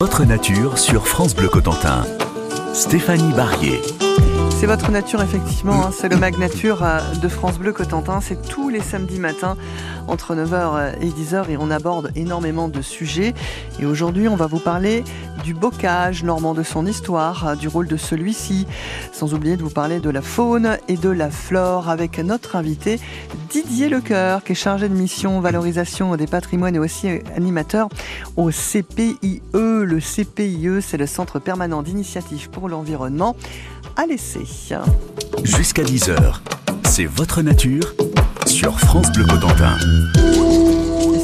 Votre nature sur France Bleu Cotentin. Stéphanie Barrier. C'est votre nature, effectivement. hein. C'est le Mag Nature euh, de France Bleu Cotentin. C'est tous les samedis matins entre 9h et 10h et on aborde énormément de sujets. Et aujourd'hui, on va vous parler du bocage normand, de son histoire, euh, du rôle de celui-ci, sans oublier de vous parler de la faune et de la flore avec notre invité Didier Lecoeur, qui est chargé de mission valorisation des patrimoines et aussi animateur au CPIE. Le CPIE, c'est le Centre permanent d'initiative pour l'environnement à l'essai. Jusqu'à 10h. C'est votre nature sur France Bleu Cotentin.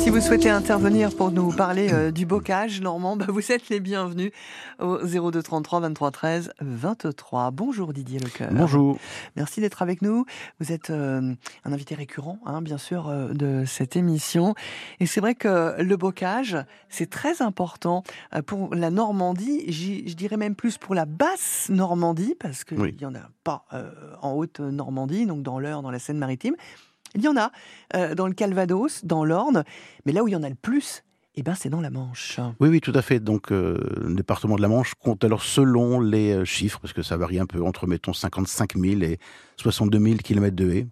Si vous souhaitez intervenir pour nous parler euh, du bocage normand, bah, vous êtes les bienvenus au 02 33 23 13 23. Bonjour Didier Lecoeur. Bonjour. Merci d'être avec nous. Vous êtes euh, un invité récurrent, hein, bien sûr, euh, de cette émission. Et c'est vrai que le bocage, c'est très important pour la Normandie. Je dirais même plus pour la basse Normandie, parce qu'il Oui. n'y en a pas euh, en haute Normandie, donc dans l'Eure, dans la Seine-Maritime. Il y en a euh, dans le Calvados, dans l'Orne, mais là où il y en a le plus, eh ben, c'est dans la Manche. Oui, oui, tout à fait. Donc, euh, le département de la Manche compte alors selon les euh, chiffres, parce que ça varie un peu entre, mettons, 55 000 et 62 000 kilomètres de haies.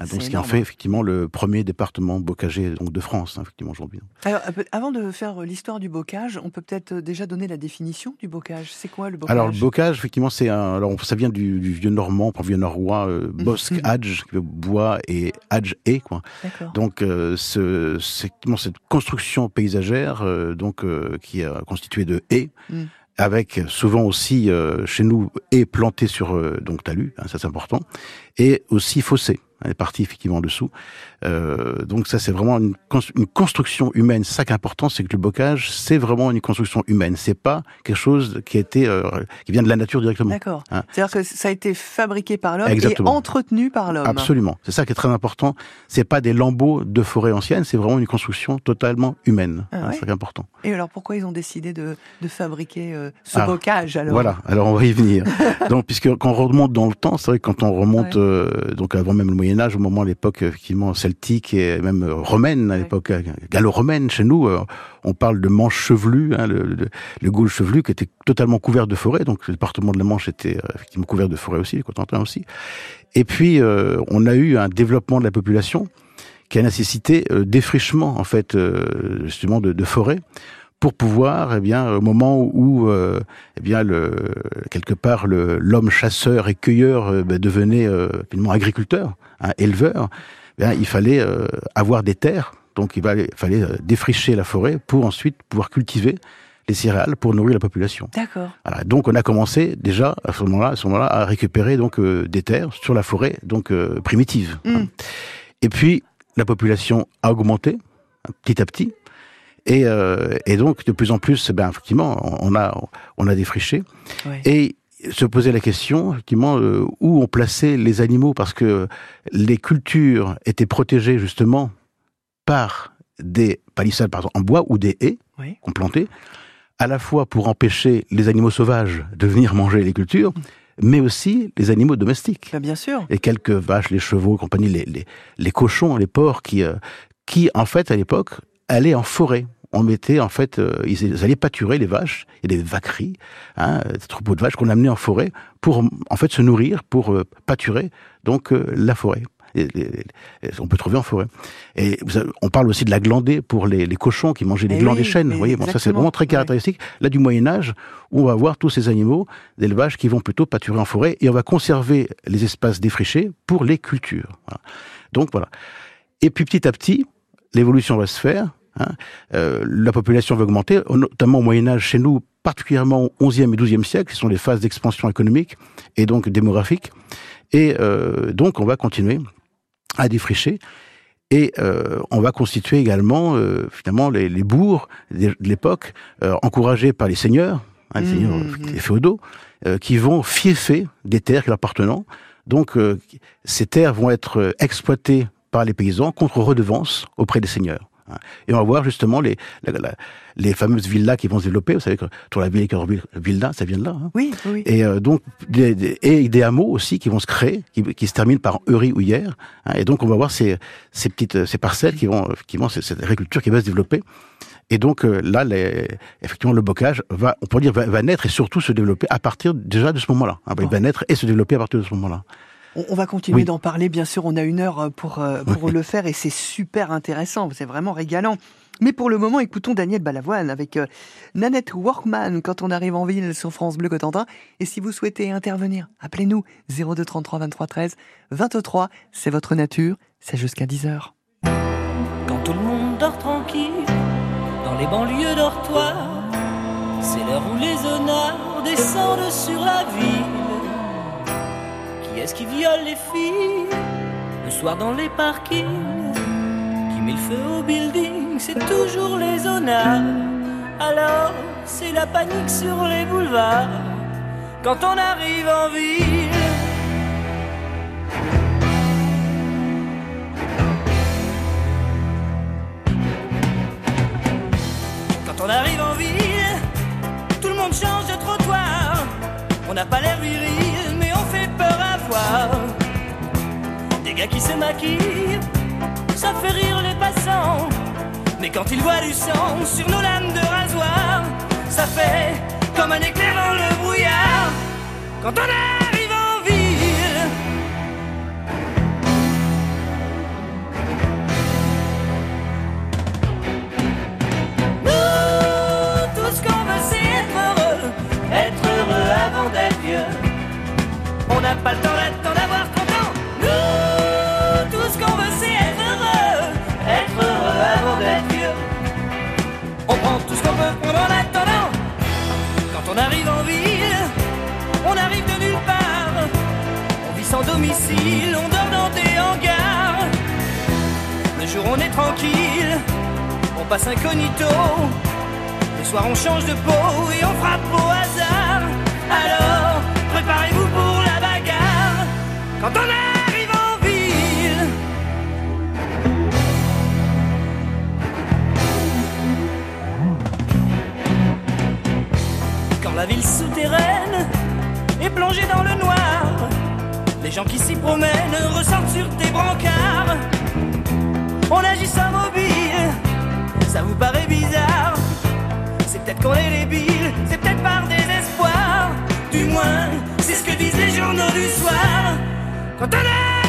Hein, C'est donc, ce qui en fait effectivement le premier département bocager donc, de France, hein, effectivement, aujourd'hui. Alors, un peu- avant de faire euh, l'histoire du bocage, on peut peut-être euh, déjà donner la définition du bocage. C'est quoi le bocage? Alors, le bocage, effectivement, c'est un. Alors, ça vient du, du vieux normand, pour vieux norrois, euh, bosque, Mhm. adj, qui veut bois, et adj, et, quoi. Donc, euh, ce, effectivement cette construction paysagère, euh, donc, euh, qui est euh, constituée de haies, Mm. avec souvent aussi, euh, chez nous, haies plantées sur euh, donc talus, hein, ça c'est important, et aussi fossés, hein, les parties effectivement en dessous. Euh, donc ça, c'est vraiment une, cons- une construction humaine. Ça qui est important, c'est que le bocage, c'est vraiment une construction humaine. C'est pas quelque chose qui a été, euh, qui vient de la nature directement. D'accord. Hein. C'est-à-dire que ça a été fabriqué par l'homme et entretenu par l'homme. Absolument. C'est ça qui est très important. C'est pas des lambeaux de forêt ancienne, c'est vraiment une construction totalement humaine. Ah Hein, ouais C'est ça qui est important. Et alors pourquoi ils ont décidé de, de fabriquer euh, ce Ah, bocage alors? Voilà. Alors on va y venir. donc puisque quand on remonte dans le temps, c'est vrai que quand on remonte Ouais. donc avant même le Moyen Âge, au moment de l'époque effectivement celtique et même euh, romaine, à l'époque euh, gallo-romaine chez nous, euh, on parle de Manche chevelu, hein, le, le, le Gaule chevelu qui était totalement couvert de forêt. Donc le département de la Manche était effectivement couvert de forêt aussi, le Cotentin aussi. Et puis euh, on a eu un développement de la population qui a nécessité euh, défrichement en fait euh, justement de, de forêt pour pouvoir eh bien au moment où euh, eh bien le quelque part le l'homme chasseur et cueilleur euh, ben, devenait euh, finalement agriculteur hein, éleveur eh bien, il fallait euh, avoir des terres donc il fallait, euh, défricher la forêt pour ensuite pouvoir cultiver les céréales pour nourrir la population. D'accord. Voilà, donc on a commencé déjà à ce moment-là, à ce moment-là, à récupérer donc euh, des terres sur la forêt donc euh, primitive. Mm. hein. Et puis la population a augmenté hein, petit à petit, et, euh, et donc de plus en plus, ben effectivement, on a on a défriché Ouais. et se posait la question effectivement euh, où on plaçait les animaux parce que les cultures étaient protégées justement par des palissades par exemple, en bois ou des haies Oui. qu'on plantait, à la fois pour empêcher les animaux sauvages de venir manger les cultures, mais aussi les animaux domestiques. Bah, bien sûr. Et quelques vaches, les chevaux, compagnie, les, les, les cochons, les porcs, qui, euh, qui en fait, à l'époque, allaient en forêt. On mettait, en fait, euh, ils, allaient pâturer les vaches, il y a des vaqueries, hein, des troupeaux de vaches qu'on amenait en forêt pour, en fait, se nourrir, pour euh, pâturer, donc, euh, la forêt. Et on peut trouver en forêt. Et on parle aussi de la glandée pour les, les cochons qui mangeaient les Eh glands oui, des chênes. Vous voyez, bon, ça c'est vraiment très ouais. caractéristique. Là, du Moyen Âge, où on va voir tous ces animaux d'élevage qui vont plutôt pâturer en forêt, et on va conserver les espaces défrichés pour les cultures. Voilà. Donc voilà. Et puis petit à petit, l'évolution va se faire. Hein. Euh, la population va augmenter, notamment au Moyen Âge chez nous, particulièrement au XIe et XIIe siècle, qui sont les phases d'expansion économique et donc démographique. Et euh, donc on va continuer à défricher. Et euh, on va constituer également finalement les, les bourgs de l'époque, encouragés par les seigneurs, hein, les seigneurs euh, les féodaux, qui vont fieffer des terres qui leur appartenant. Donc ces terres vont être exploitées par les paysans contre redevance auprès des seigneurs. Et on va voir justement les, la- la- les fameuses villas qui vont se développer. Vous savez que sur la ville villa, ça vient de là. hein. Oui, oui. Et euh, donc des, des- et des hameaux aussi qui vont se créer, qui, qui se terminent par Eury ou hier. hein. et donc on va voir ces, ces petites ces parcelles qui vont effectivement c'est cette agriculture qui va se développer. Et donc euh, là, les, effectivement, le bocage va, on pourrait dire, va, va, naître et surtout se développer à partir déjà de ce moment-là. Hein, il va naître et se développer à partir de ce moment-là. On, va continuer d'en parler, bien sûr, on a une heure euh, pour, euh, pour le faire et c'est super intéressant, c'est vraiment régalant. Mais pour le moment, écoutons Daniel Balavoine avec Nanette Workman quand on arrive en ville sur France Bleu Cotentin. Et si vous souhaitez intervenir, appelez-nous 02 33 23 13 23. C'est votre nature, c'est jusqu'à 10h. Quand tout le monde dort tranquille dans les banlieues dortoirs, c'est l'heure où les honneurs descendent sur la ville. Est-ce qui viole les filles le soir dans les parkings Qui met le feu au building C'est toujours les honneurs. Alors c'est la panique sur les boulevards quand on arrive en ville. Quand on arrive en ville, tout le monde change de trottoir. On n'a pas l'air viril, gars qui se maquillent, ça fait rire les passants. Mais quand ils voient du sang sur nos lames de rasoir, ça fait comme un éclair dans le brouillard. Quand on arrive en ville, nous, tout ce qu'on veut, c'est être heureux, être heureux avant d'être vieux. On n'a pas le temps d'attendre on dort dans des hangars. Le jour on est tranquille, on passe incognito. Le soir on change de peau et on frappe au hasard. Alors, préparez-vous pour la bagarre. Quand on arrive en ville. Quand la ville souterraine est plongée dans le noir, les gens qui s'y promènent ressortent sur des brancards. On agit sans mobile, ça vous paraît bizarre. C'est peut-être qu'on est débile, c'est peut-être par désespoir. Du moins, c'est ce que disent les journaux du soir. Quand on arrive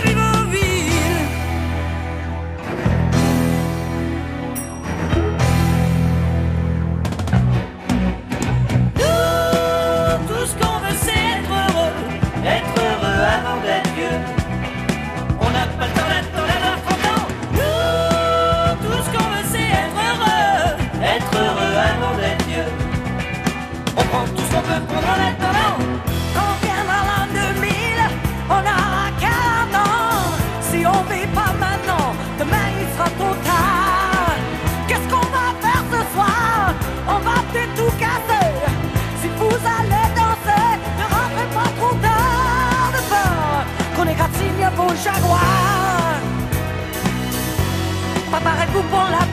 Préparez-vous pour la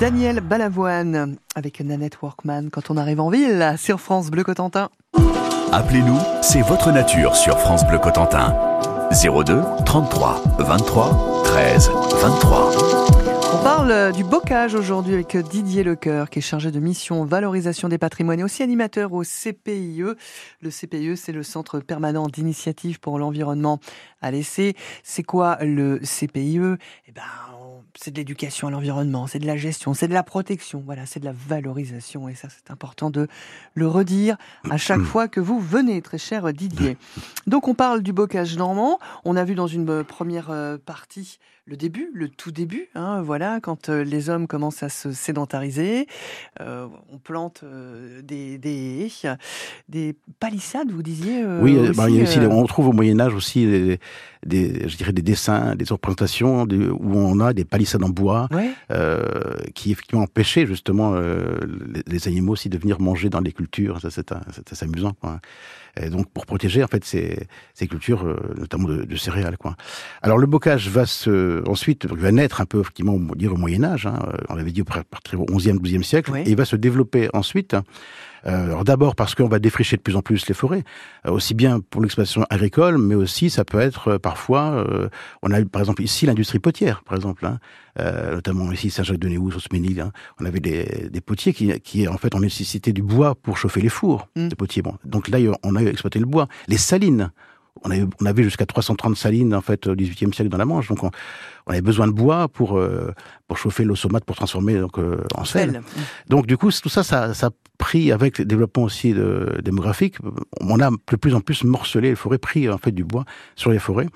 Daniel Balavoine avec Nanette Workman quand on arrive en ville sur France Bleu Cotentin. Appelez-nous, c'est votre nature sur France Bleu Cotentin. 02 33 23 13 23. On parle du bocage aujourd'hui avec Didier Lecoeur qui est chargé de mission valorisation des patrimoines et aussi animateur au CPIE. Le CPIE, c'est le Centre permanent d'initiative pour l'environnement à l'essai. C'est quoi le CPIE Eh ben, c'est de l'éducation à l'environnement, c'est de la gestion, c'est de la protection, voilà, c'est de la valorisation et ça c'est important de le redire à chaque fois que vous venez, très cher Didier. Donc on parle du bocage normand. On a vu dans une euh, première euh, partie le début, le tout début, hein, voilà, quand euh, les hommes commencent à se sédentariser, euh, on plante euh, des, des, des palissades, vous disiez euh, Oui, aussi, bah, aussi, on trouve au Moyen Âge aussi des, des- je dirais des dessins, des représentations où on a des palissades en bois ouais, qui effectivement empêchaient justement les, les animaux aussi de venir manger dans les cultures. Ça, c'est assez amusant. Quoi. Et donc pour protéger en fait ces, ces cultures, euh, notamment de, de céréales. Quoi. Alors le bocage va se ensuite va naître un peu effectivement on dire au Moyen Âge. Hein, on l'avait dit à partir au 11e, 12e siècle, Oui. et il va se développer ensuite. Euh, alors d'abord parce qu'on va défricher de plus en plus les forêts, euh, aussi bien pour l'exploitation agricole, mais aussi ça peut être euh, parfois, on a par exemple ici l'industrie potière, par exemple, hein, notamment ici Saint-Jacques-de-Néouz, au Sménil, hein, on avait des, des potiers qui, qui en fait ont nécessité du bois pour chauffer les fours Mm. de potiers. Bon, donc là on a exploité le bois, les salines. On avait, on avait jusqu'à 330 salines en fait au XVIIIe siècle dans la Manche, donc on, on avait besoin de bois pour euh, pour chauffer l'eau saumâtre pour transformer donc euh, en sel. sel. Donc du coup, tout ça, ça, ça a pris avec le développement aussi de, démographique, on a de plus en plus morcelé les forêts, pris en fait du bois sur les forêts.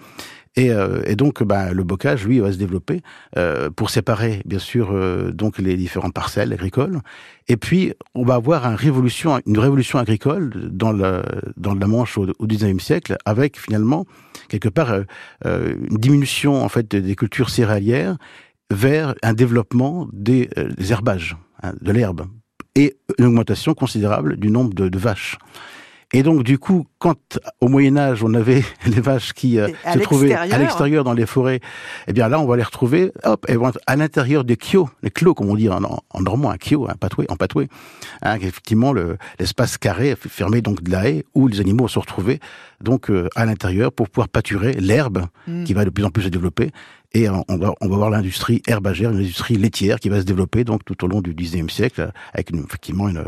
Et, euh, et donc, bah, le bocage, lui, va se développer euh, pour séparer, bien sûr, euh, donc les différentes parcelles agricoles. Et puis, on va avoir un révolution, une révolution agricole dans, le, dans la Manche au, au 19e siècle, avec finalement quelque part euh, euh, une diminution en fait des cultures céréalières vers un développement des, euh, herbages, hein, de l'herbe, et une augmentation considérable du nombre de vaches. Et donc, du coup, quand au Moyen Âge, on avait les vaches qui euh, se trouvaient à l'extérieur dans les forêts, eh bien là, on va les retrouver, hop, être à l'intérieur des kyo, les clos, comme on dit en, en normand, un kyo, un patoué, en patoué, hein, effectivement le- l'espace carré fermé donc de la haie où les animaux se retrouver donc euh, à l'intérieur pour pouvoir pâturer l'herbe Mm. qui va de plus en plus se développer. Et euh, on va, on va voir l'industrie herbagère, une industrie laitière qui va se développer donc tout au long du 19e siècle, avec une, effectivement une,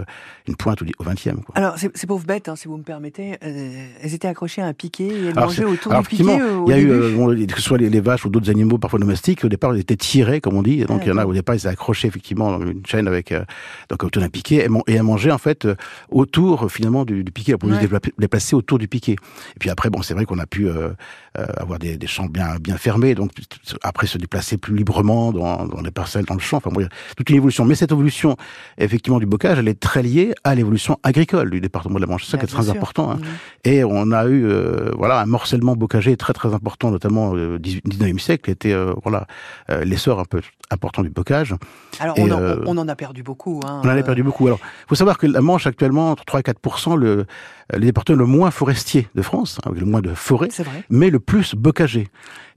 une pointe au 20e. Quoi. Alors, ces, ces pauvres bêtes, hein, si vous me permettez, euh, elles étaient accrochées à un piquet et elles Alors, mangeaient autour Alors du piquet effectivement, euh, il y a eu, euh, bon, que ce soit les, les vaches ou d'autres animaux parfois domestiques, au départ ils étaient tirés, comme on dit. Donc Ah, il y en a d'accord. au départ ils étaient accrochés effectivement dans une chaîne avec donc autour d'un piquet et, et à manger en fait autour finalement du, du piquet pour Ouais. se déplacer autour du piquet. Et puis après bon c'est vrai qu'on a pu avoir des, des champs bien bien fermés, donc après se déplacer plus librement dans, dans les parcelles, dans le champ. Enfin bon, il y a toute une évolution. Mais cette évolution effectivement du bocage, elle est très liée à l'évolution agricole du département de la Manche. C'est ça qui est très sûr. important. Hein. Mhm. Et on a eu euh, voilà un morcellement bocager très très important, notamment au 19e siècle, qui était euh, voilà euh, l'essor un peu important du bocage. Alors, Et, on, en, euh, on en a perdu beaucoup. Hein, On en a euh, perdu beaucoup. Alors, il faut savoir que la Manche actuellement, entre 3 et 4% le, euh, le département le moins forestier de France, hein, avec le moins de forêts, mais le plus bocagé.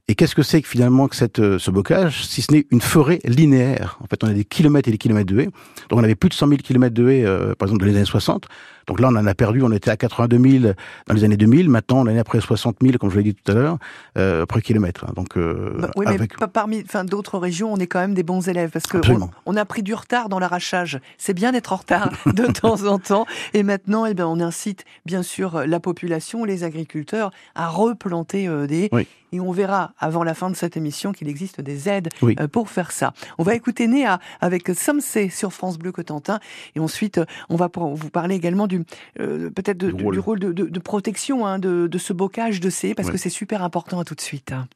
Et qu'est-ce que c'est que finalement que cette, euh, ce bocage, si ce n'est une forêt linéaire? En fait, on a des kilomètres et des kilomètres de haies. Donc, on avait plus de 100 000 kilomètres de haies, euh, par exemple, dans les années 60. Donc là, on en a perdu, on était à 82 000 dans les années 2000. Maintenant, on est à près 60 000, comme je l'ai dit tout à l'heure, euh, par kilomètre. hein. Donc, euh, Bah, oui, mais pas parmi enfin, d'autres régions, on est quand même des bons élèves parce que on, a pris du retard dans l'arrachage. C'est bien d'être en retard de temps en temps. Et maintenant, eh bien, on incite bien sûr la population, les agriculteurs à replanter euh, des. Oui. Et on verra avant la fin de cette émission qu'il existe des aides Oui. euh, pour faire ça. On va écouter Néa avec Somsé sur France Bleu Cotentin. Et ensuite, euh, on va vous parler également du euh, peut-être Du du, rôle. du rôle de, de- de protection hein, de, de ce bocage de C parce que c'est super important à tout de suite. hein.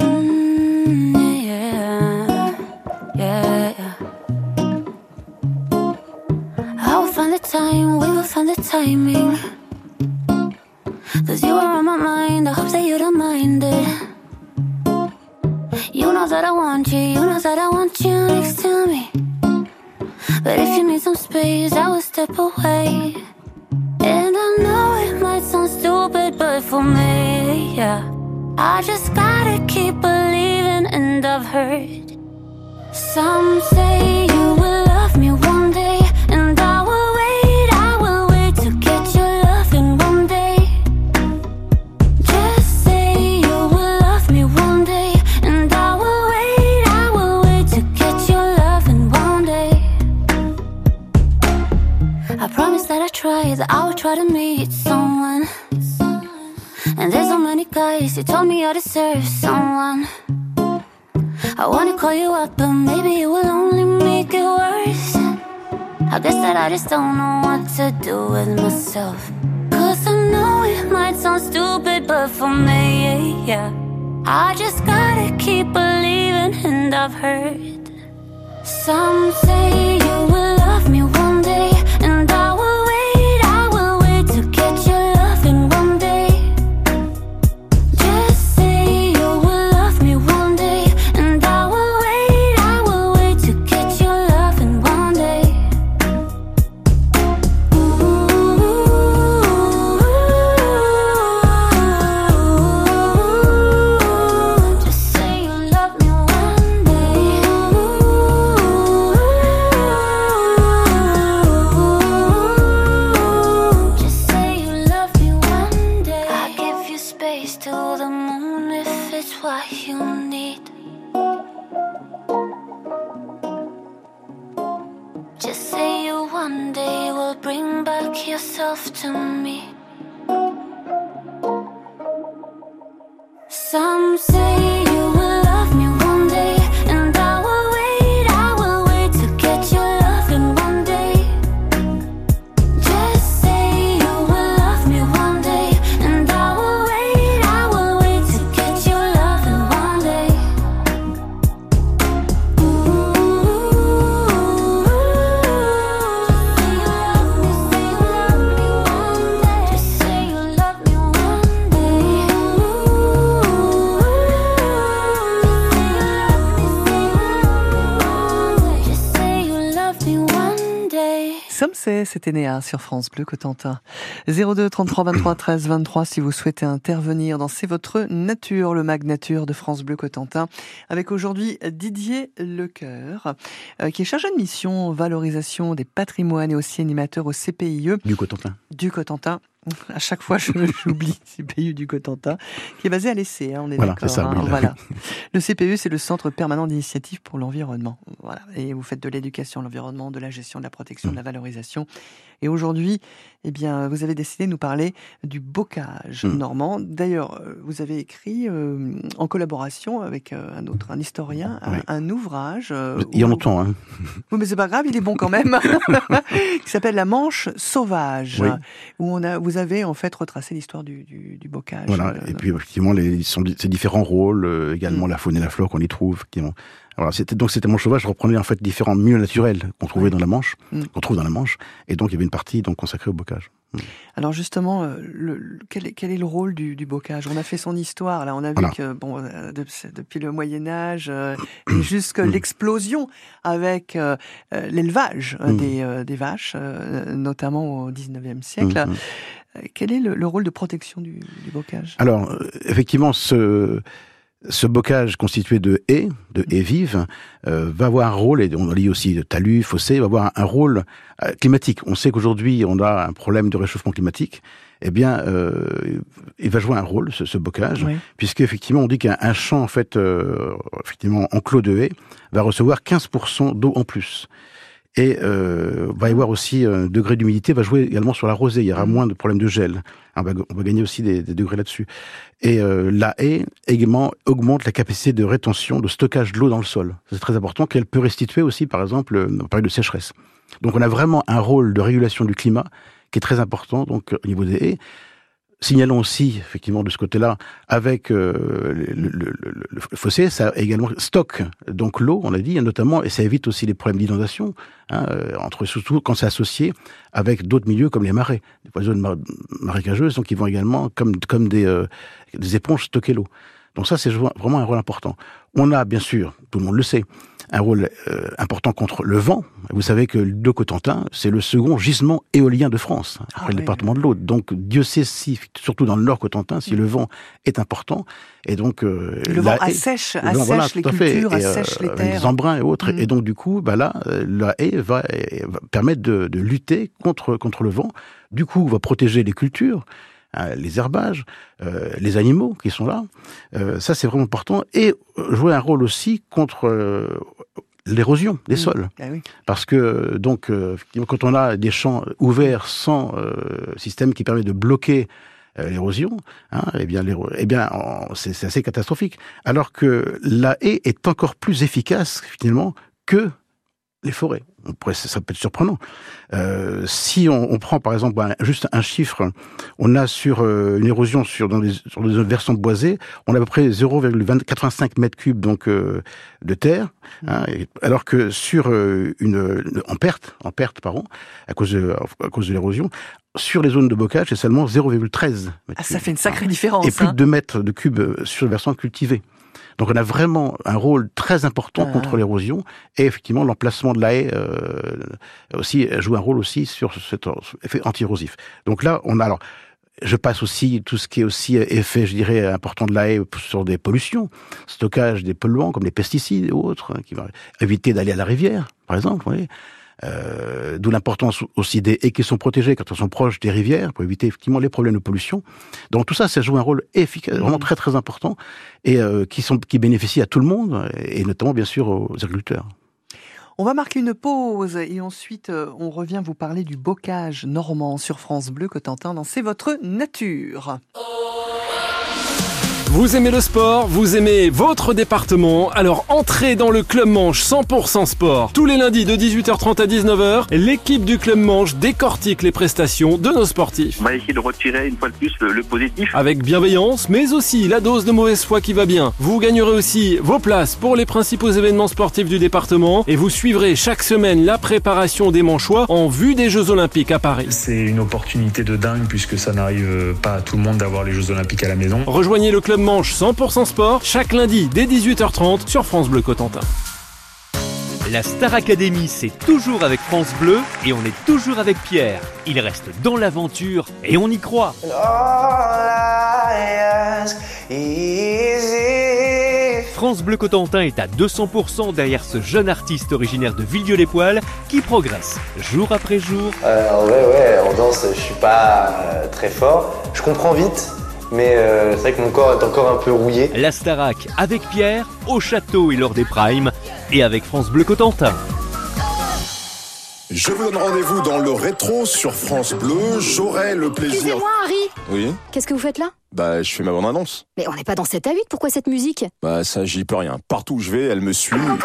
Mm, yeah, yeah, yeah. I will find the time, we will find the timing. C'était Néa sur France Bleu Cotentin. 02 33 23 13 23 si vous souhaitez intervenir dans C'est votre nature, le mag nature de France Bleu Cotentin, avec aujourd'hui Didier Lecoeur, euh, qui est chargé de mission valorisation des patrimoines et aussi animateur au CPIE Du Cotentin. du Cotentin. À chaque fois, je- j'oublie CPIE du Cotentin, qui est basé à l'essai, hein, on est Voilà, d'accord. c'est ça, hein, oui, voilà. Le CPE, c'est le Centre permanent d'initiative pour l'environnement. Voilà. Et vous faites de l'éducation à l'environnement, de la gestion, de la protection, de la valorisation. Et aujourd'hui, eh bien, vous avez décidé de nous parler du bocage Mm. normand. D'ailleurs, euh, vous avez écrit, euh, en collaboration avec euh, un autre, un historien, un, Oui. un ouvrage. euh, Il y a où- longtemps, hein. oui, mais c'est pas grave, il est bon quand même. qui s'appelle La Manche sauvage, Oui. où on a, vous avez en fait retracé l'histoire du, du, du bocage. Voilà. Et puis effectivement, les, sont, ces différents rôles, également Mm. la faune et la flore qu'on y trouve. effectivement. Voilà, c'était donc c'était Manche sauvage reprenait en fait différents milieux naturels qu'on trouvait dans la Manche, Mm. qu'on trouve dans la Manche, et donc il y avait une partie donc consacrée au bocage. Alors justement, euh, le, le- quel, est, quel est le rôle du, du bocage? On a fait son histoire. Là, on a vu que bon, euh, de- depuis le Moyen Âge euh, et jusqu'à l'explosion avec euh, l'élevage Mm. des, euh, des vaches, notamment au 19e siècle. Mm, mm. Euh, Quel est le, le rôle de protection du, du bocage? Alors, effectivement, ce, ce bocage constitué de haies, de haies vives, euh, va avoir un rôle, et on lit aussi de talus, fossés, va avoir un, rôle euh, climatique. On sait qu'aujourd'hui, on a un problème de réchauffement climatique. Eh bien, euh, il va jouer un rôle, ce, ce bocage, Oui. puisque effectivement, on dit qu'un un champ, en fait, euh, effectivement, enclos de haies, va recevoir 15% d'eau en plus. Et euh, va y avoir aussi un degré d'humidité, va jouer également sur la rosée. Il y aura Mhm. moins de problèmes de gel. On va, on va gagner aussi des, des degrés là-dessus. Et euh, la haie également augmente la capacité de rétention, de stockage de l'eau dans le sol. C'est très important qu'elle peut restituer aussi, par exemple, euh, en période de sécheresse. Donc on a vraiment un rôle de régulation du climat qui est très important donc au niveau des haies. Signalons aussi, effectivement, de ce côté-là, avec euh, le, le- le- le- fossé, ça également stocke donc l'eau, on l'a dit, notamment, et ça évite aussi les problèmes d'inondation, hein, euh, entre surtout quand c'est associé avec d'autres milieux comme les marais, des zones mar- marécageuses, donc ils vont également comme comme des euh, des éponges stocker l'eau. Donc ça, c'est vraiment un rôle important. On a, bien sûr, tout le monde le sait, un rôle euh, important contre le vent. Vous savez que le Cotentin, c'est le second gisement éolien de France, hein, après Ah le oui. département de l'Aude. Donc Dieu sait si, surtout dans le Nord Cotentin, si le vent est important. Et donc Mm. euh, Le la vent assèche, vent, assèche voilà, les cultures, Et, euh, assèche les terres. Les embruns et autres. Mm. Et donc du coup, bah là, euh, la haie va, euh, va permettre de, de lutter contre contre le vent. Du coup, va protéger les cultures. Hein, les herbages, euh, les animaux qui sont là, Euh, ça c'est vraiment important, et euh, jouer un rôle aussi contre l'érosion des Mm. sols. Ah oui. Parce que donc euh, quand on a des champs ouverts sans euh, système qui permet de bloquer euh, l'érosion, hein, eh bien, eh bien, c'est assez catastrophique. Alors que la haie est encore plus efficace finalement que les forêts. Pourrait, ça peut être surprenant. Euh, si on, on, prend par exemple un, juste un chiffre, on a sur euh, une érosion sur dans les sur des versants boisés, on a à peu près 0,85 mètres cubes donc euh, de terre, hein, et, alors que sur euh, une en perte en perte par an à cause de, à cause de l'érosion, sur les zones de bocage, c'est seulement 0,13 ah, Ça fait une sacrée différence. Et plus hein. de 2 mètres de cubes sur le versant cultivé. Donc on a vraiment un rôle très important ah. contre l'érosion et effectivement l'emplacement de la haie euh, aussi joue un rôle aussi sur cet effet anti-érosif. Donc là on a alors je passe aussi tout ce qui est aussi effet, je dirais, important de la haie sur des pollutions, stockage des polluants comme les pesticides et autres, hein, qui vont éviter d'aller à la rivière, par exemple. Vous voyez. Euh, D'où l'importance aussi des haies qui sont protégées quand elles sont proches des rivières pour éviter effectivement les problèmes de pollution. Donc tout ça, ça joue un rôle efficace, vraiment très très important et euh, qui sont qui bénéficie à tout le monde et notamment bien sûr aux agriculteurs. On va marquer une pause et ensuite euh, on revient vous parler du bocage normand sur France Bleu Cotentin dans C'est votre nature. Vous aimez le sport, vous aimez votre département, alors entrez dans le Club Manche 100% sport. Tous les lundis de 18h30 à 19h, l'équipe du Club Manche décortique les prestations de nos sportifs. On va essayer de retirer une fois de plus le, le, positif. Avec bienveillance, mais aussi la dose de mauvaise foi qui va bien. Vous gagnerez aussi vos places pour les principaux événements sportifs du département et vous suivrez chaque semaine la préparation des Manchois en vue des Jeux Olympiques à Paris. C'est une opportunité de dingue puisque ça n'arrive pas à tout le monde d'avoir les Jeux Olympiques à la maison. Rejoignez le Club Manche 100% sport chaque lundi dès 18h30 sur France Bleu Cotentin. La Star Academy, c'est toujours avec France Bleu et on est toujours avec Pierre. Il reste dans l'aventure et on y croit. France Bleu Cotentin est à 200% derrière ce jeune artiste originaire de Villedieu-les-Poils qui progresse jour après jour. Euh, en vrai, ouais, en danse, je suis pas euh, très fort. Je comprends vite, mais euh, c'est vrai que mon corps est encore un peu rouillé. La Starac avec Pierre, au château et lors des primes, et avec France Bleu Cotentin. Je vous donne rendez-vous dans le rétro sur France Bleu. J'aurai le plaisir. Excusez-moi, Harry. Oui. Qu'est-ce que vous faites là? Bah, je fais ma bande annonce. Mais on n'est pas dans 7 à 8, pourquoi cette musique? Bah, ça, j'y peux rien. Partout où je vais, elle me suit. Vous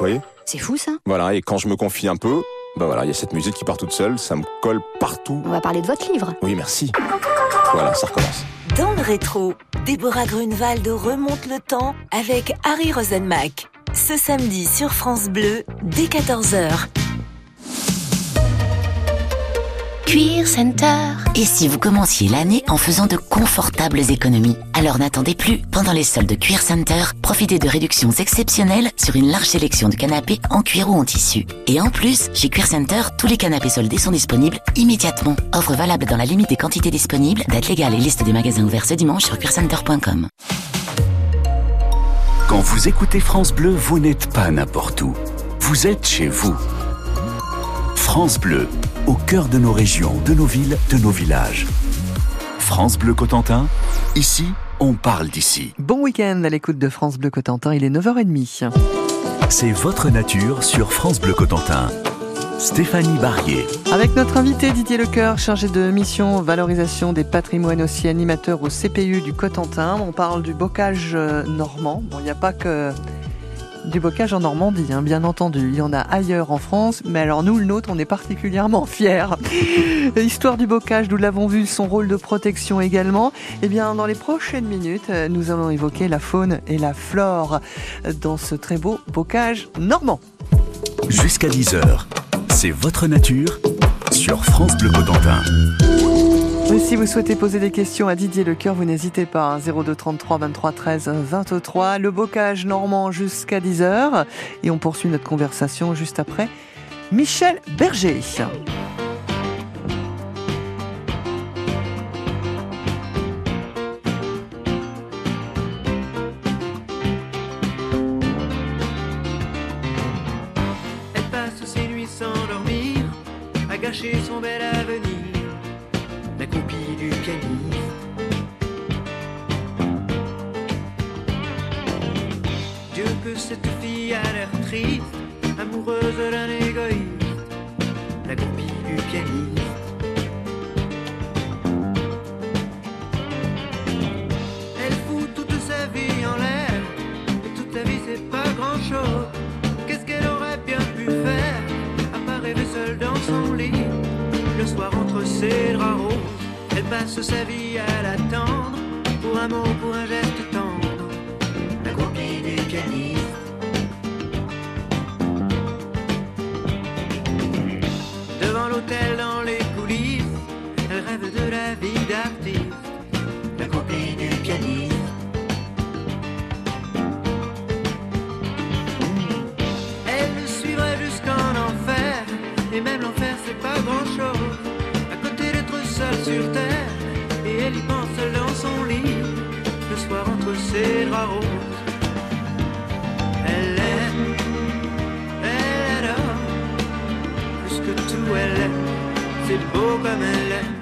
voyez? C'est fou ça. Voilà, et quand je me confie un peu, bah voilà, il y a cette musique qui part toute seule, ça me colle partout. On va parler de votre livre. Oui, merci. Voilà, ça recommence. Dans le rétro, Déborah Grunewald remonte le temps avec Harry Rosenmack. Ce samedi sur France Bleu, dès 14h. Cuir Center. Et si vous commenciez l'année en faisant de confortables économies Alors n'attendez plus. Pendant les soldes de Cuir Center, profitez de réductions exceptionnelles sur une large sélection de canapés en cuir ou en tissu. Et en plus, chez Cuir Center, tous les canapés soldés sont disponibles immédiatement. Offre valable dans la limite des quantités disponibles, date légale et liste des magasins ouverts ce dimanche sur cuircenter.com. Quand vous écoutez France Bleu, vous n'êtes pas n'importe où. Vous êtes chez vous. France Bleu, au cœur de nos régions, de nos villes, de nos villages. France Bleu Cotentin, ici, on parle d'ici. Bon week-end à l'écoute de France Bleu Cotentin, il est 9h30. C'est votre nature sur France Bleu Cotentin. Stéphanie Barrier. Avec notre invité Didier Lecoeur, chargé de mission valorisation des patrimoines, aussi animateur au CPU du Cotentin. On parle du bocage normand. Bon, il n'y a pas que du bocage en Normandie, hein, bien entendu. Il y en a ailleurs en France, mais alors nous, le nôtre, on est particulièrement fiers. Histoire du bocage, nous l'avons vu, son rôle de protection également. Eh bien, dans les prochaines minutes, nous allons évoquer la faune et la flore dans ce très beau bocage normand. Jusqu'à 10h, c'est votre nature sur France Bleu Cotentin. Et si vous souhaitez poser des questions à Didier Lecoeur, vous n'hésitez pas. Hein, 02 33 23 13 23. Le bocage normand jusqu'à 10h. Et on poursuit notre conversation juste après. Michel Berger. C'est beau comme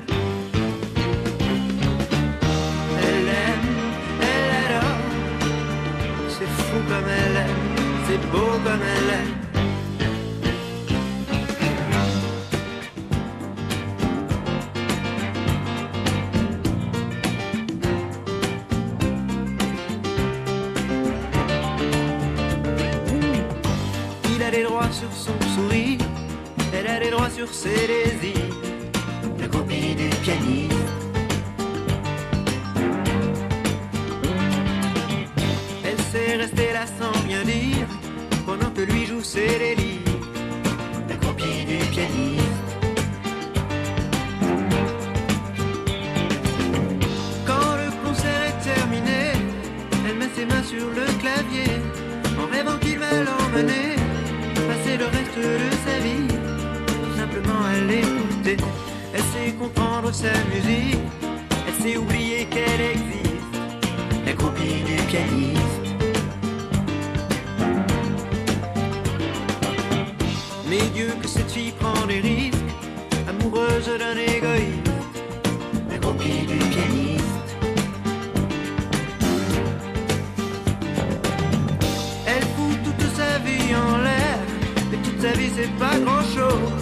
sa vie c'est pas grand chose.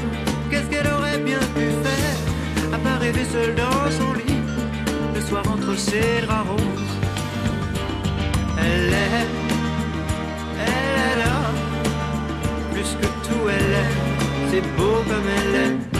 Qu'est-ce qu'elle aurait bien pu faire, à part rêver seule dans son lit, le soir entre ses draps roses. Elle aime, elle adore, plus que tout elle aime, c'est beau comme elle aime.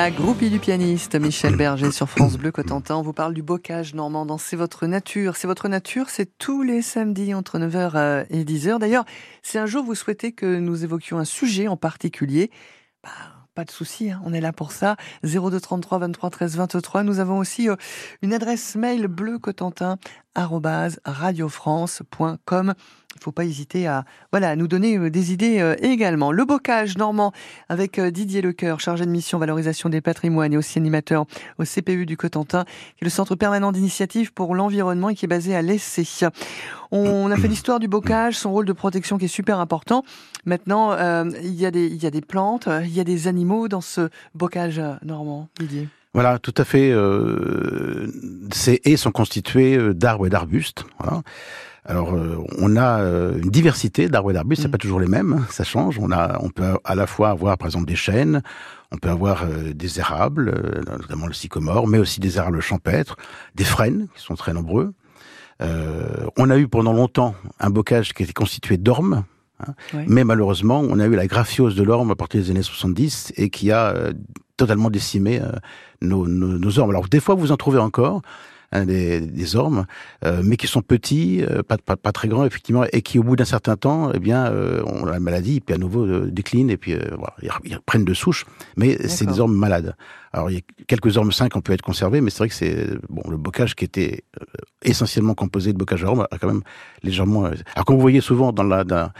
La groupie du pianiste Michel Berger sur France Bleu Cotentin. On vous parle du bocage normand C'est votre nature. C'est votre nature, c'est tous les samedis entre 9h et 10h. D'ailleurs, si un jour vous souhaitez que nous évoquions un sujet en particulier, bah, pas de souci, hein, on est là pour ça. 02 33 23 13 23. Nous avons aussi euh, une adresse mail bleucotentin radiofrance.com. Il faut pas hésiter à voilà à nous donner euh, des idées euh, également. Le bocage normand avec euh, Didier Lecoeur, chargé de mission valorisation des patrimoines et aussi animateur au CPU du Cotentin, qui est le centre permanent d'initiative pour l'environnement et qui est basé à l'Essai. On a fait l'histoire du bocage, son rôle de protection qui est super important. Maintenant, euh, il y a des il y a des plantes, il y a des animaux dans ce bocage normand, Didier. Voilà, tout à fait. Euh, ces haies sont constituées d'arbres et d'arbustes. Voilà. Alors, euh, on a euh, une diversité d'arbres et d'arbustes. C'est pas toujours les mêmes. hein, Ça change. On a, on peut à la fois avoir, par exemple, des chênes. On peut avoir euh, des érables, euh, notamment le sycomore, mais aussi des érables champêtres, des frênes qui sont très nombreux. On a eu pendant longtemps un bocage qui était constitué d'ormes. hein, Ouais. Mais malheureusement, on a eu la graphiose de l'orme à partir des années 70 et qui a totalement décimé nos, nos, nos ormes. Alors des fois, vous en trouvez encore. Hein, des, des ormes, euh, mais qui sont petits, euh, pas, pas, pas très grands effectivement, et qui au bout d'un certain temps, eh bien, euh, ont la maladie, puis à nouveau euh, déclinent, et puis euh, voilà, ils, ils prennent de souche, mais c'est des ormes malades. Alors il y a quelques ormes sains qui ont pu être conservés, mais c'est vrai que c'est bon le bocage qui était essentiellement composé de bocage à ormes a quand même légèrement. Alors comme vous voyez souvent dans la dans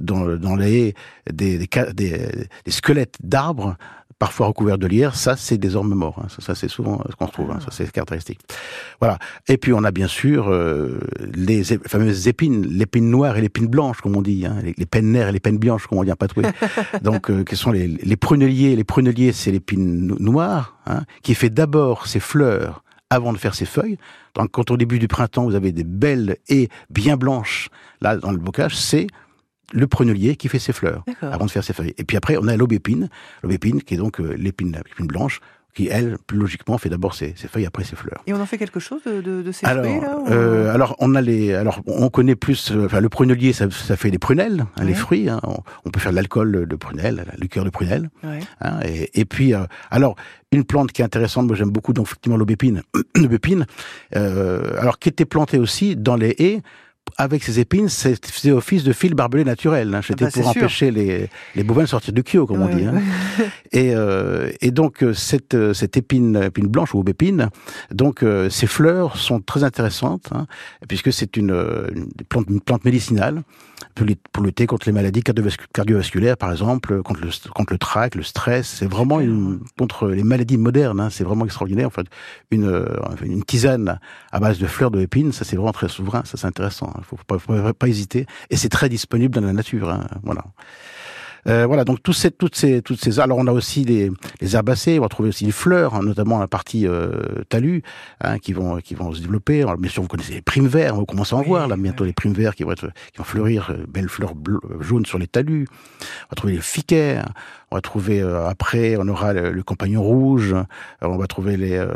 dans, dans les haies des, des, des, des squelettes d'arbres parfois recouverts de lierre, ça c'est des ormes morts. hein. Ça, ça, c'est souvent ce qu'on retrouve. hein. Ça c'est caractéristique. Voilà. Et puis on a bien sûr euh, les fameuses épines, l'épine noire et l'épine blanche, comme on dit, hein, les, les pennes et les pennes blanches, comme on dit en patoué. Donc, euh, qui sont les, les pruneliers? Les pruneliers, c'est l'épine no- noire, hein, qui fait d'abord ses fleurs avant de faire ses feuilles. Donc, quand au début du printemps, vous avez des belles haies bien blanches, là, dans le bocage, c'est le prunelier qui fait ses fleurs avant de faire ses feuilles. Et puis après, on a l'aubépine, l'aubépine qui est donc euh, l'épine, blanche, qui elle, plus logiquement, fait d'abord ses, ses feuilles après ses fleurs. Et on en fait quelque chose de, de, de ces Alors, fruits là ou- euh, alors on a les, alors on connaît plus, euh, enfin le prunelier, ça, ça fait les prunelles, hein, les fruits. hein. on, on peut faire de l'alcool de prunelle, la liqueur de prunelle. Ouais. hein, et, et puis, euh, alors une plante qui est intéressante, moi j'aime beaucoup, donc effectivement l'aubépine, l'aubépine, euh, alors qui était plantée aussi dans les haies. Avec ses épines, c'est faisait office de fil barbelé naturel. Hein. C'était bah, c'est pour sûr. empêcher les, les bovins de sortir du kio, comme on dit. Hein. Et, euh, et donc euh, cette, euh, cette épine, épine blanche ou aubépine, donc euh, ces fleurs sont très intéressantes hein, puisque c'est une, euh, une plante, une plante médicinale pour, lutter- contre les maladies cardiovascu- cardiovasculaires, par exemple, contre le, contre le trac, le stress. C'est vraiment une, contre les maladies modernes. Hein, c'est vraiment extraordinaire. En fait, une, une tisane à base de fleurs d'épines, ça c'est vraiment très souverain. Ça c'est intéressant. Il faut pas, faut pas, pas hésiter. Et c'est très disponible dans la nature. Hein, voilà. Euh, voilà, donc tous ces, toutes ces, toutes ces. Alors on a aussi les, les herbacées, on va trouver aussi les fleurs, hein, notamment la partie euh, talus, hein, qui vont qui vont se développer. Alors bien sûr, vous connaissez les primes verts, vous commencez à en voir là bientôt les primes verts qui vont être, qui vont fleurir, euh, belles fleurs bleu- jaunes sur les talus. On va trouver les fiquets. On va trouver euh, après, on aura le, le compagnon rouge. euh, on va trouver les euh,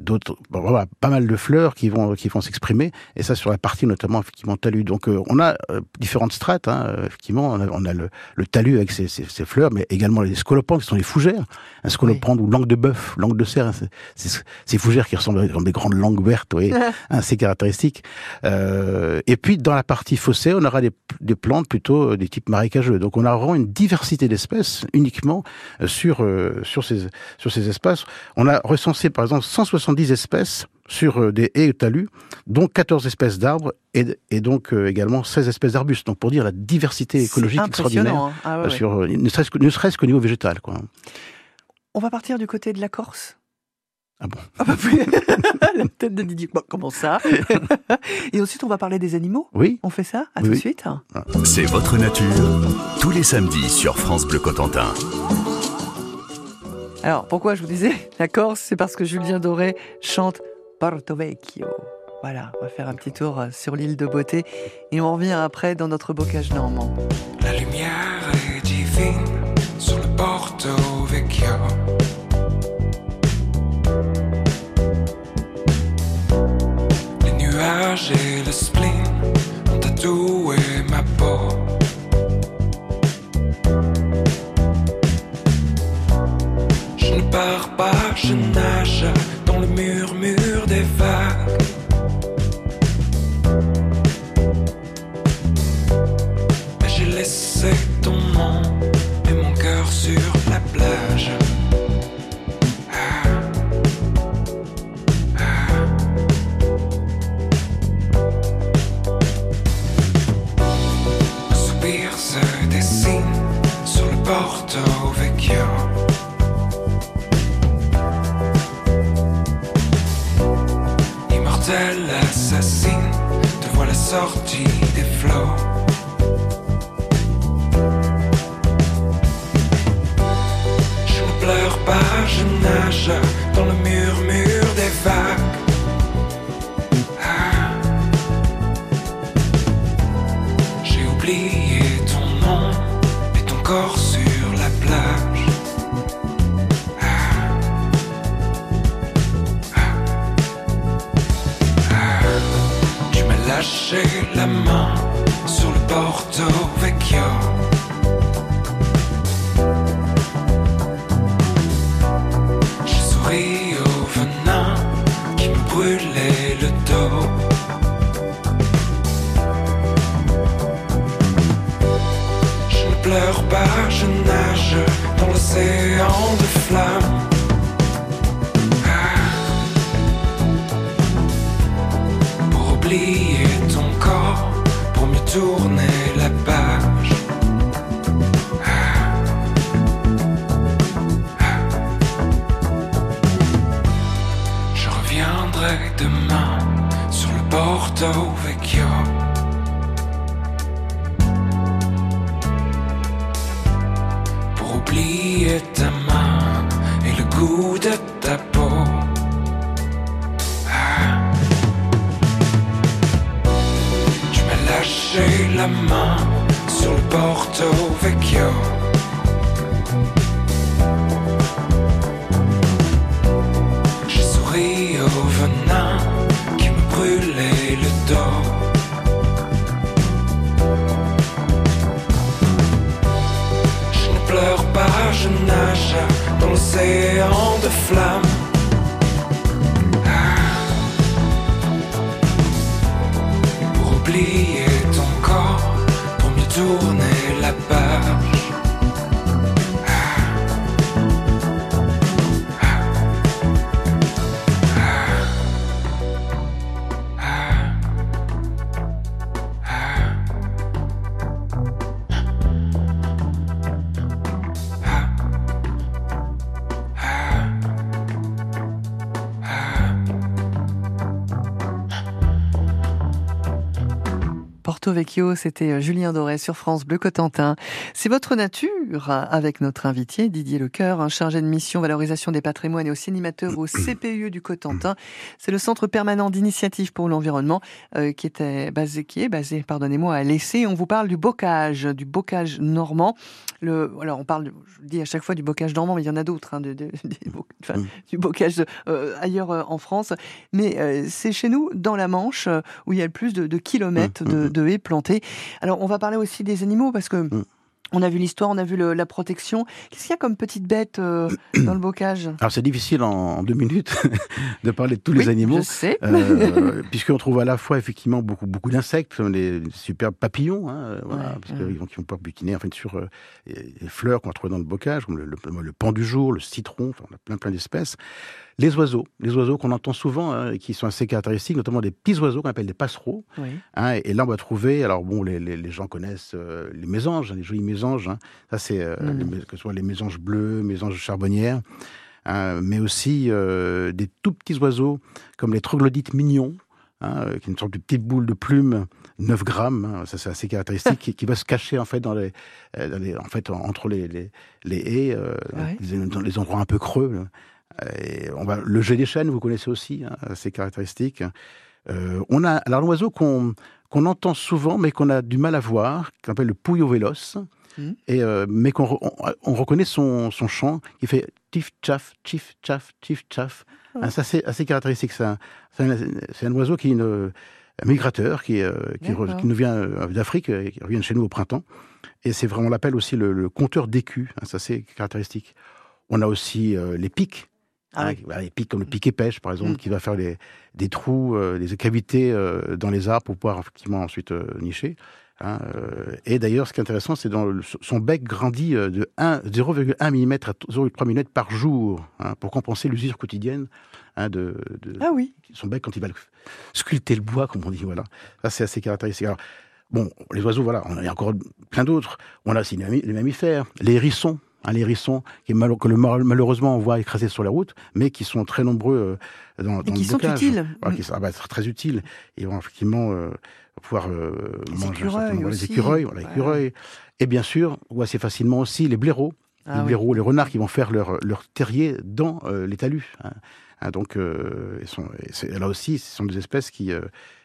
d'autres, bon, voilà, pas mal de fleurs qui vont qui vont s'exprimer. Et ça sur la partie notamment effectivement talus. Donc euh, on a euh, différentes strates. Hein, effectivement, on a, on a le, le talus avec ses, ses, ses fleurs, mais également les scolopendres qui sont les fougères. Un scolopendre ou langue de bœuf, langue de cerf, hein, c'est- c'est ces fougères qui ressemblent à des grandes langues vertes, oui, hein, c'est caractéristique. Euh, et puis dans la partie fossée, on aura des, des plantes plutôt euh, des types marécageux. Donc on a vraiment une diversité d'espèces uniquement euh, sur euh, sur ces sur ces espaces. On a recensé par exemple 170 espèces sur euh, des haies et talus, dont 14 espèces d'arbres et, et donc euh, également 16 espèces d'arbustes. Donc pour dire la diversité écologique extraordinaire hein. Ah ouais, ouais. sur ne serait-ce que ne serait-ce qu'au niveau végétal quoi. On va partir du côté de la Corse? Ah bon bah, oui. La tête de Didier. Bon, comment ça Et ensuite, on va parler des animaux? Oui. On fait ça? À Oui, tout de suite. C'est votre nature, tous les samedis sur France Bleu Cotentin. Alors, pourquoi je vous disais la Corse? C'est parce que Julien Doré chante Porto Vecchio. Voilà, on va faire un petit tour euh, sur l'île de Beauté et on revient après dans notre bocage normand. La lumière est divine sur le Porto Vecchio. lâché la main sur le Porto Vecchio. Je souris au venin qui me brûlait le dos. Je ne pleure pas, je nage dans l'océan de flammes. Tourner la page. Je reviendrai demain sur le Porto Pour Vecchio, c'était euh, Julien Doré sur France Bleu Cotentin. C'est votre nature avec notre invité Didier Lecoeur, un chargé de mission valorisation des patrimoines et aussi animateur au CPE du Cotentin. C'est le centre permanent d'initiative pour l'environnement euh, qui était basé, qui est basé, pardonnez-moi, à l'essai. On vous parle du bocage, du bocage normand. Le, alors on parle, je dis à chaque fois du bocage normand, mais il y en a d'autres, hein, de, de- bo- enfin, du bocage euh, ailleurs euh, en France. Mais c'est chez nous, dans la Manche, où il y a le plus de, de kilomètres de, de haies plantées. Alors on va parler aussi des animaux parce que. On a vu l'histoire, on a vu le- la protection. Qu'est-ce qu'il y a comme petite bête euh, dans le bocage? Alors c'est difficile en, en deux minutes de parler de tous les animaux, je sais. euh, puisqu'on trouve à la fois effectivement beaucoup beaucoup d'insectes, comme les superbes papillons, hein, euh, voilà, Ouais, parce ouais. qu'ils vont, pouvoir butiner en fait sur euh, les fleurs qu'on va trouver dans le bocage, comme le, le, le pan du jour, le citron, enfin, on a plein plein d'espèces. Les oiseaux, les oiseaux qu'on entend souvent, hein, et qui sont assez caractéristiques, notamment des petits oiseaux qu'on appelle des passereaux. Oui. Hein, et, et là, on va trouver, alors bon, les, les, les gens connaissent euh, les mésanges, hein, les jolis mésanges. hein. Ça, c'est euh, Mm. que ce soit les mésanges bleus, mésanges charbonnières, mais aussi euh, des tout petits oiseaux comme les troglodytes mignons, hein, qui est une sorte de petite boule de plume, 9 grammes, hein, ça c'est assez caractéristique, qui, qui va se cacher en fait dans les, dans les- en fait en- entre les, les, les haies, euh, Ouais. dans les endroits un peu creux. Et on va le jet des chênes, vous connaissez aussi, hein, assez caractéristique. Euh, on a alors un oiseau qu'on qu'on entend souvent, mais qu'on a du mal à voir, qu'on appelle le pouillot véloce, Mhm. et euh, mais qu'on re- on, on reconnaît son, son chant qui fait tif tchaf, tif tchaf, tif tchaf. Ah. Hein, ça c'est assez caractéristique. C'est un, oiseau qui est une- un migrateur qui, euh, qui, re- D'accord. qui nous vient d'Afrique, qui revient chez nous au printemps. Et c'est vraiment, on l'appelle aussi le, le compteur d'écus. Hein, ça c'est caractéristique. On a aussi les pics. Ah hein, oui. les pics comme le piquet pêche par exemple, Mm. qui va faire des, des trous, euh, des cavités euh, dans les arbres pour pouvoir effectivement ensuite euh, nicher. hein, et d'ailleurs, ce qui est intéressant, c'est dans le- son bec grandit de 1 0,1 mm à 0,3 mm par jour hein, pour compenser l'usure quotidienne hein, de, de Ah oui. son bec quand il va sculpter le bois, comme on dit. Voilà, ça c'est assez caractéristique. Alors, bon, les oiseaux, voilà, on y a encore plein d'autres. On a aussi les mammifères, les hérissons. Qui, malo- que le, mal- malheureusement on voit écrasés sur la route, mais qui sont très nombreux euh, dans, dans qui le sont utiles. Voilà, Mm. qui sont ah bah, très, utiles. Ils vont effectivement euh, pouvoir euh, Les manger un écureuils les écureuils, voilà, les Ouais. écureuils. Et bien sûr, ou assez facilement aussi les blaireaux. Ah les oui. blaireaux, les renards qui vont faire leur, leur terrier dans euh, les talus. hein. Hein, donc, euh, là aussi, ce sont des espèces qui, euh,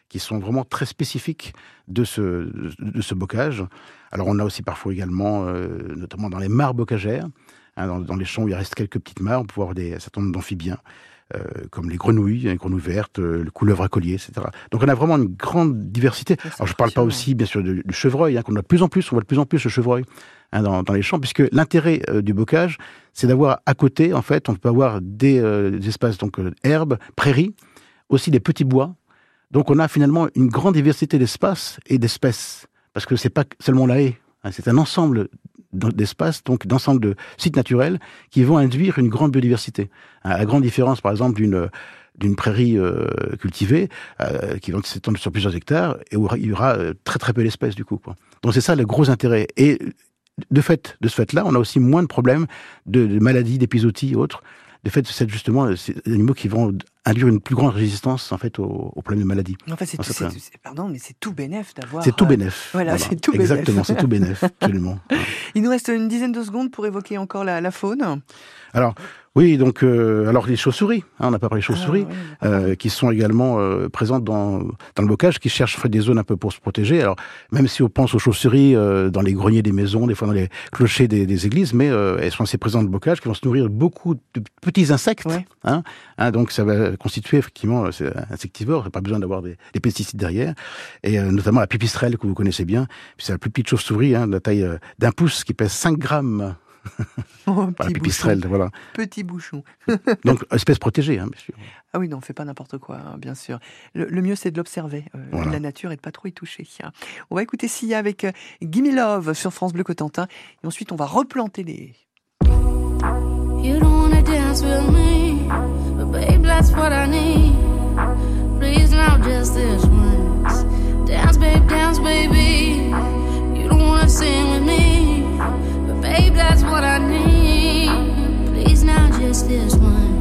qui sont vraiment très spécifiques de ce, de, ce bocage. Alors, on a aussi parfois également, euh, notamment dans les mares bocagères, hein, dans, dans les champs où il reste quelques petites mares, on peut voir des, un certain nombre d'amphibiens. Euh, comme les grenouilles, les grenouilles vertes, euh, le couleuvre à collier, etc. Donc on a vraiment une grande diversité. Alors je parle pas aussi bien sûr du, du chevreuil, hein, qu'on a de plus en plus, on voit de plus en plus le chevreuil hein, dans, dans les champs, puisque l'intérêt euh, du bocage, c'est d'avoir à côté, en fait, on peut avoir des, euh, des espaces donc euh, herbes, prairies, aussi des petits bois. Donc on a finalement une grande diversité d'espaces et d'espèces, parce que c'est pas seulement la haie, hein, c'est un ensemble d- d'espaces, donc d'ensemble de sites naturels qui vont induire une grande biodiversité. À la grande différence, par exemple, d'une d'une prairie euh, cultivée euh, qui va s'étendre sur plusieurs hectares et où il y aura euh, très très peu d'espèces du coup. Quoi. Donc c'est ça le gros intérêt. Et de fait, de ce fait-là, on a aussi moins de problèmes de, de maladies, d'épisodies et autres. De fait, c'est justement ces animaux qui vont induire une plus grande résistance en fait aux, aux problèmes de maladies. En fait, c'est tout, certains- c'est- c'est- pardon, mais c'est tout bénef d'avoir. C'est tout euh, bénef. Voilà, c'est tout bénef. Exactement, c'est tout bénef, absolument. Il nous reste une dizaine de secondes pour évoquer encore la, la faune. Alors, oui, donc, euh, alors les chauves-souris, hein, on n'a pas parlé des chauves-souris, euh, qui sont également euh, présentes dans, dans le bocage, qui cherchent des zones un peu pour se protéger. Alors, même si on pense aux chauves-souris euh, dans les greniers des maisons, des fois dans les clochers des, des églises, mais euh, elles sont assez présentes dans le bocage, qui vont se nourrir de beaucoup de petits insectes. Hein, hein, donc, ça va constituer effectivement, euh, c'est insectivore, pas besoin d'avoir des, des pesticides derrière. Et euh, notamment la pipistrelle, que vous connaissez bien, Puis c'est la plus petite chauve-souris, hein, de la taille d'un pouce, qui pèse 5 grammes. Oh, petit pipistrelle, bouchon. voilà. Petit bouchon. Donc, espèce protégée, hein, bien sûr. Ah oui, non, on fait pas n'importe quoi, hein, bien sûr. Le, le mieux, c'est de l'observer, euh, Voilà. la nature, et de pas trop y toucher. hein. On va écouter Sia avec euh, Gimme Love sur France Bleu Cotentin. Et ensuite, on va replanter les. You don't wanna dance with me, but babe, that's what I need. Please now, just this once. Dance, babe, dance, baby. You don't wanna sing with me, babe, that's what I need. Please now, just this once.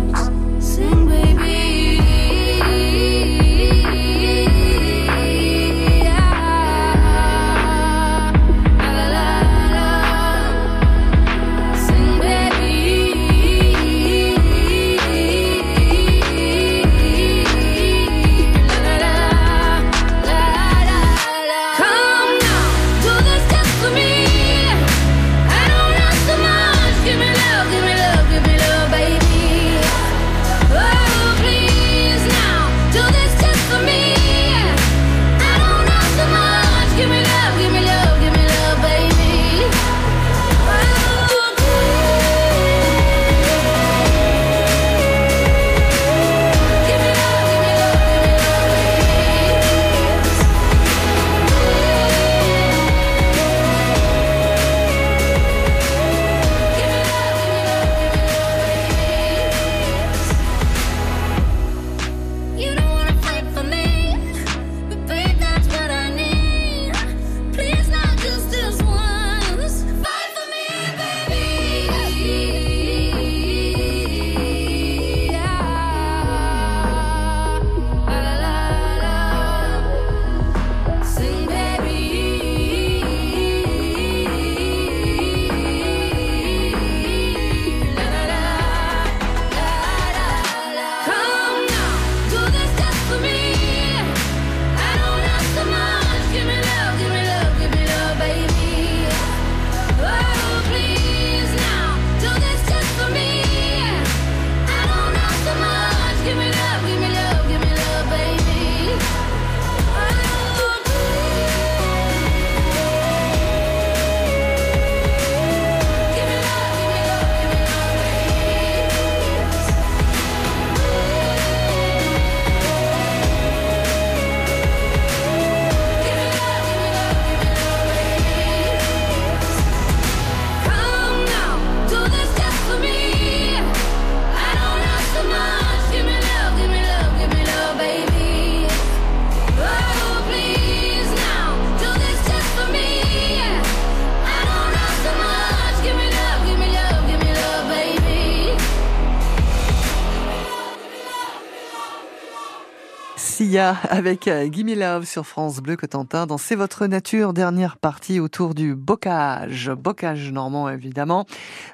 Avec euh, Gimme Love sur France Bleu Cotentin dans C'est votre nature, dernière partie autour du bocage, bocage normand évidemment,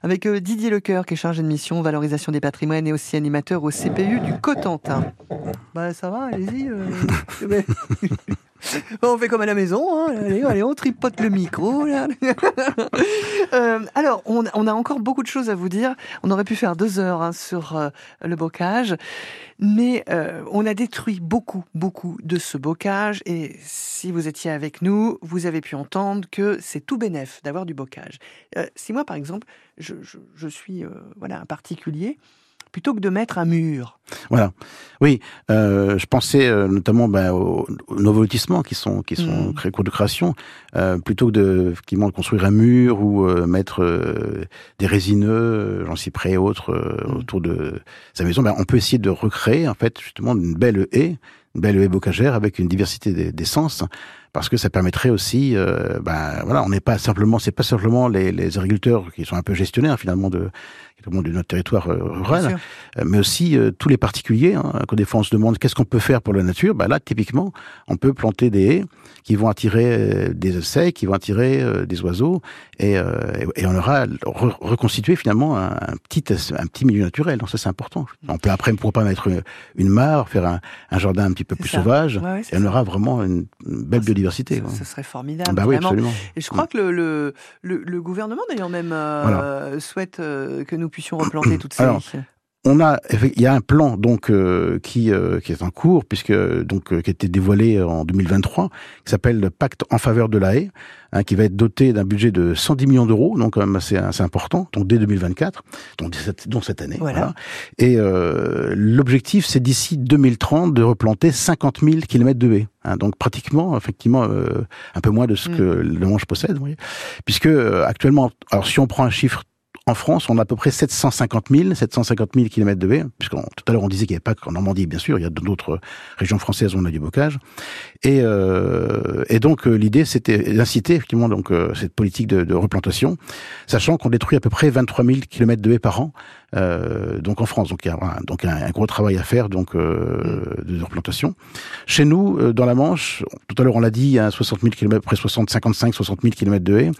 avec euh, Didier Lecoeur qui est chargé de mission valorisation des patrimoines et aussi animateur au CPU du Cotentin. Bah ça va, allez-y. euh, on fait comme à la maison, hein, allez, on tripote le micro. Euh, alors, on, a encore beaucoup de choses à vous dire. On aurait pu faire deux heures hein, sur euh, le bocage, mais euh, on a détruit beaucoup, beaucoup de ce bocage. Et si vous étiez avec nous, vous avez pu entendre que c'est tout bénef d'avoir du bocage. Si moi, par exemple, je, je- suis voilà un particulier, plutôt que de mettre un mur. Voilà. Oui, euh, je pensais euh, notamment ben, aux, aux nouveaux lotissements qui sont qui sont Mm. créés cours de création, euh, plutôt que de effectivement de construire un mur ou euh, mettre euh, des résineux, euh, j'en cyprès et autres euh, Mm. autour de sa maison. Ben, on peut essayer de recréer en fait justement une belle haie, une belle haie bocagère avec une diversité des- d'essences. Parce que ça permettrait aussi, euh, ben voilà, on n'est pas simplement, c'est pas simplement les, les agriculteurs qui sont un peu gestionnaires finalement de, de notre territoire euh, rural, euh, mais aussi euh, tous les particuliers. Hein, des fois on se demande qu'est-ce qu'on peut faire pour la nature. Ben là, typiquement, on peut planter des haies qui vont attirer euh, des insectes, qui vont attirer euh, des oiseaux, et, on aura re- reconstitué finalement un, un petit un petit milieu naturel. Donc ça c'est important. On peut après pourquoi pas mettre une, une mare, faire un, un jardin un petit peu plus ça. sauvage, Ouais, ouais, et on ça. aura vraiment une, belle biodiversité. quoi. Ce serait formidable. Bah oui, absolument. Et je crois que le, le, le, le gouvernement, d'ailleurs, même souhaite que nous puissions replanter toutes ces Alors, on a, il y a un plan donc euh, qui euh, qui est en cours puisque donc euh, qui a été dévoilé en 2023, qui s'appelle le Pacte en faveur de la haie, hein, qui va être doté d'un budget de 110 millions d'euros, donc quand même assez, assez important, donc dès 2024, donc cette, donc cette année. Voilà. Et l'objectif, c'est d'ici 2030 de replanter 50 000 kilomètres de haies. Hein, donc pratiquement, effectivement, un peu moins de ce Mm. que le Manche possède, vous voyez. puisque actuellement, alors si on prend un chiffre en France, on a à peu près 750 000, 750 000 kilomètres de haies, puisqu'on tout à l'heure on disait qu'il n'y avait pas qu'en Normandie, bien sûr, il y a d'autres régions françaises où on a du bocage. Et, euh, et donc euh, l'idée, c'était d'inciter effectivement donc euh, cette politique de, de replantation, sachant qu'on détruit à peu près 23 000 kilomètres de haies par an, euh, donc en France. Donc il y a voilà, donc un, un gros travail à faire donc euh, de, de replantation. Chez nous, euh, dans la Manche, tout à l'heure on l'a dit, il y a 60 000 kilomètres, près 60, 55, 60 000 kilomètres de haies,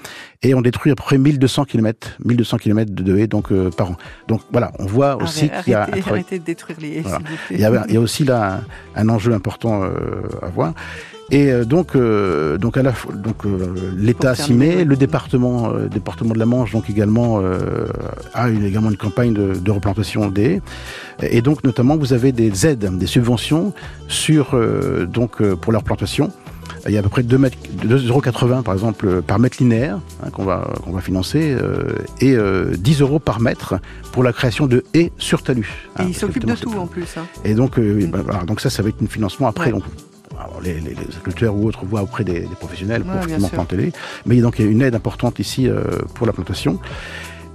et on détruit à peu près 1200 kilomètres, 1200 kilomètres de, haies donc euh, par an. Donc voilà, on voit aussi qu'il y a un arrêtez, travail. arrêtez de détruire les haies, Voilà. s'il vous plaît. Il y, a, il y a aussi là un, un enjeu important euh, à voir. Et euh, donc, euh, donc à la fois, donc euh, l'État s'y met, le département, euh, département de la Manche, donc également a une, également une campagne de, de replantation des. Et donc notamment, vous avez des aides, des subventions sur donc pour leur plantation. Il y a à peu près 2,80 euros par exemple par mètre linéaire hein, qu'on va qu'on va financer euh, et euh, 10 euros par mètre pour la création de haies sur talus. Et hein, il s'occupe de effectivement, tout en plus. hein. et donc, euh, oui, bah, donc ça, ça va être un financement après. Ouais. Alors, les, les, les agriculteurs ou autres voient auprès des, des professionnels pour Ouais, sûr. planter les. Mais donc il y a une aide importante ici euh, pour la plantation.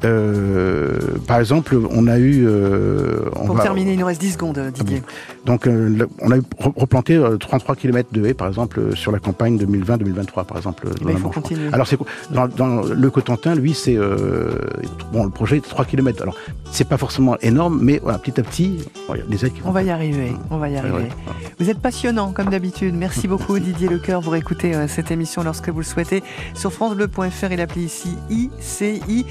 Euh, par exemple, on a eu. euh, on Pour va- terminer, il nous reste 10 secondes, Didier. donc, euh, le- on a eu replanté euh, 33 km de haies, par exemple, euh, sur la campagne 2020-2023, par exemple. euh, Ben, il faut continuer. Alors, c'est dans, dans le Cotentin, lui, c'est euh, bon, le projet est de 3 km. Alors, c'est pas forcément énorme, mais voilà, petit à petit, des aides qui On va y arriver, on va y Ouais, arriver. ouais, Vous êtes passionnant comme d'habitude. Merci beaucoup Didier Lecoeur. Vous réécoutez euh, cette émission lorsque vous le souhaitez sur francebleu.fr et l'appli ici ICI.